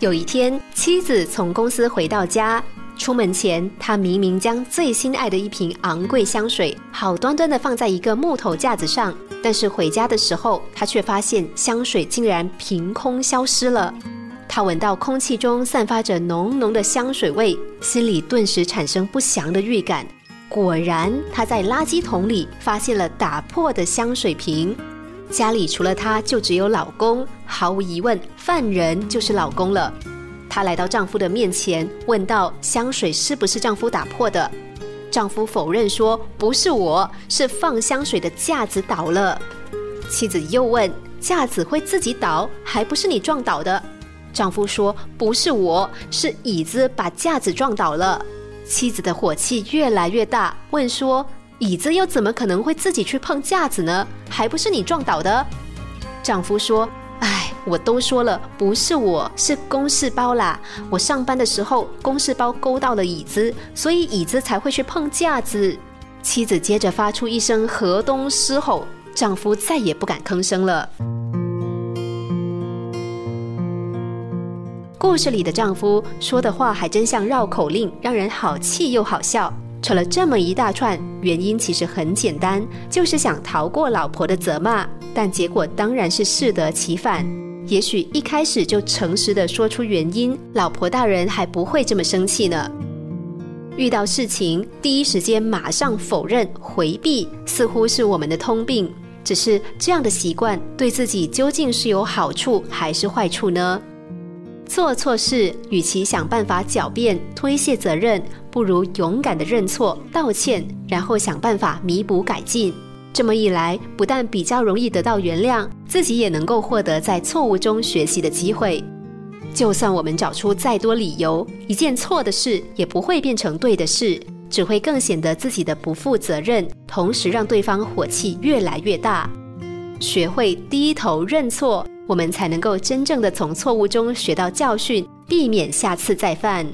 有一天，妻子从公司回到家，出门前，他明明将最心爱的一瓶昂贵香水好端端的放在一个木头架子上，但是回家的时候，他却发现香水竟然凭空消失了。他闻到空气中散发着浓浓的香水味，心里顿时产生不祥的预感。果然，他在垃圾桶里发现了打破的香水瓶。家里除了她，就只有老公。毫无疑问，犯人就是老公了。她来到丈夫的面前，问道：“香水是不是丈夫打破的？”丈夫否认说：“不是我，是放香水的架子倒了。”妻子又问：“架子会自己倒，还不是你撞倒的？”丈夫说：“不是我，是椅子把架子撞倒了。”妻子的火气越来越大，问说。椅子又怎么可能会自己去碰架子呢？还不是你撞倒的？丈夫说：“哎，我都说了，不是我，是公事包啦。我上班的时候，公事包勾到了椅子，所以椅子才会去碰架子。”妻子接着发出一声河东狮吼，丈夫再也不敢吭声了。故事里的丈夫说的话还真像绕口令，让人好气又好笑。扯了这么一大串，原因其实很简单，就是想逃过老婆的责骂，但结果当然是适得其反。也许一开始就诚实的说出原因，老婆大人还不会这么生气呢。遇到事情，第一时间马上否认回避，似乎是我们的通病。只是这样的习惯，对自己究竟是有好处还是坏处呢？做错事，与其想办法狡辩推卸责任。不如勇敢的认错道歉，然后想办法弥补改进。这么一来，不但比较容易得到原谅，自己也能够获得在错误中学习的机会。就算我们找出再多理由，一件错的事也不会变成对的事，只会更显得自己的不负责任，同时让对方火气越来越大。学会低头认错，我们才能够真正的从错误中学到教训，避免下次再犯。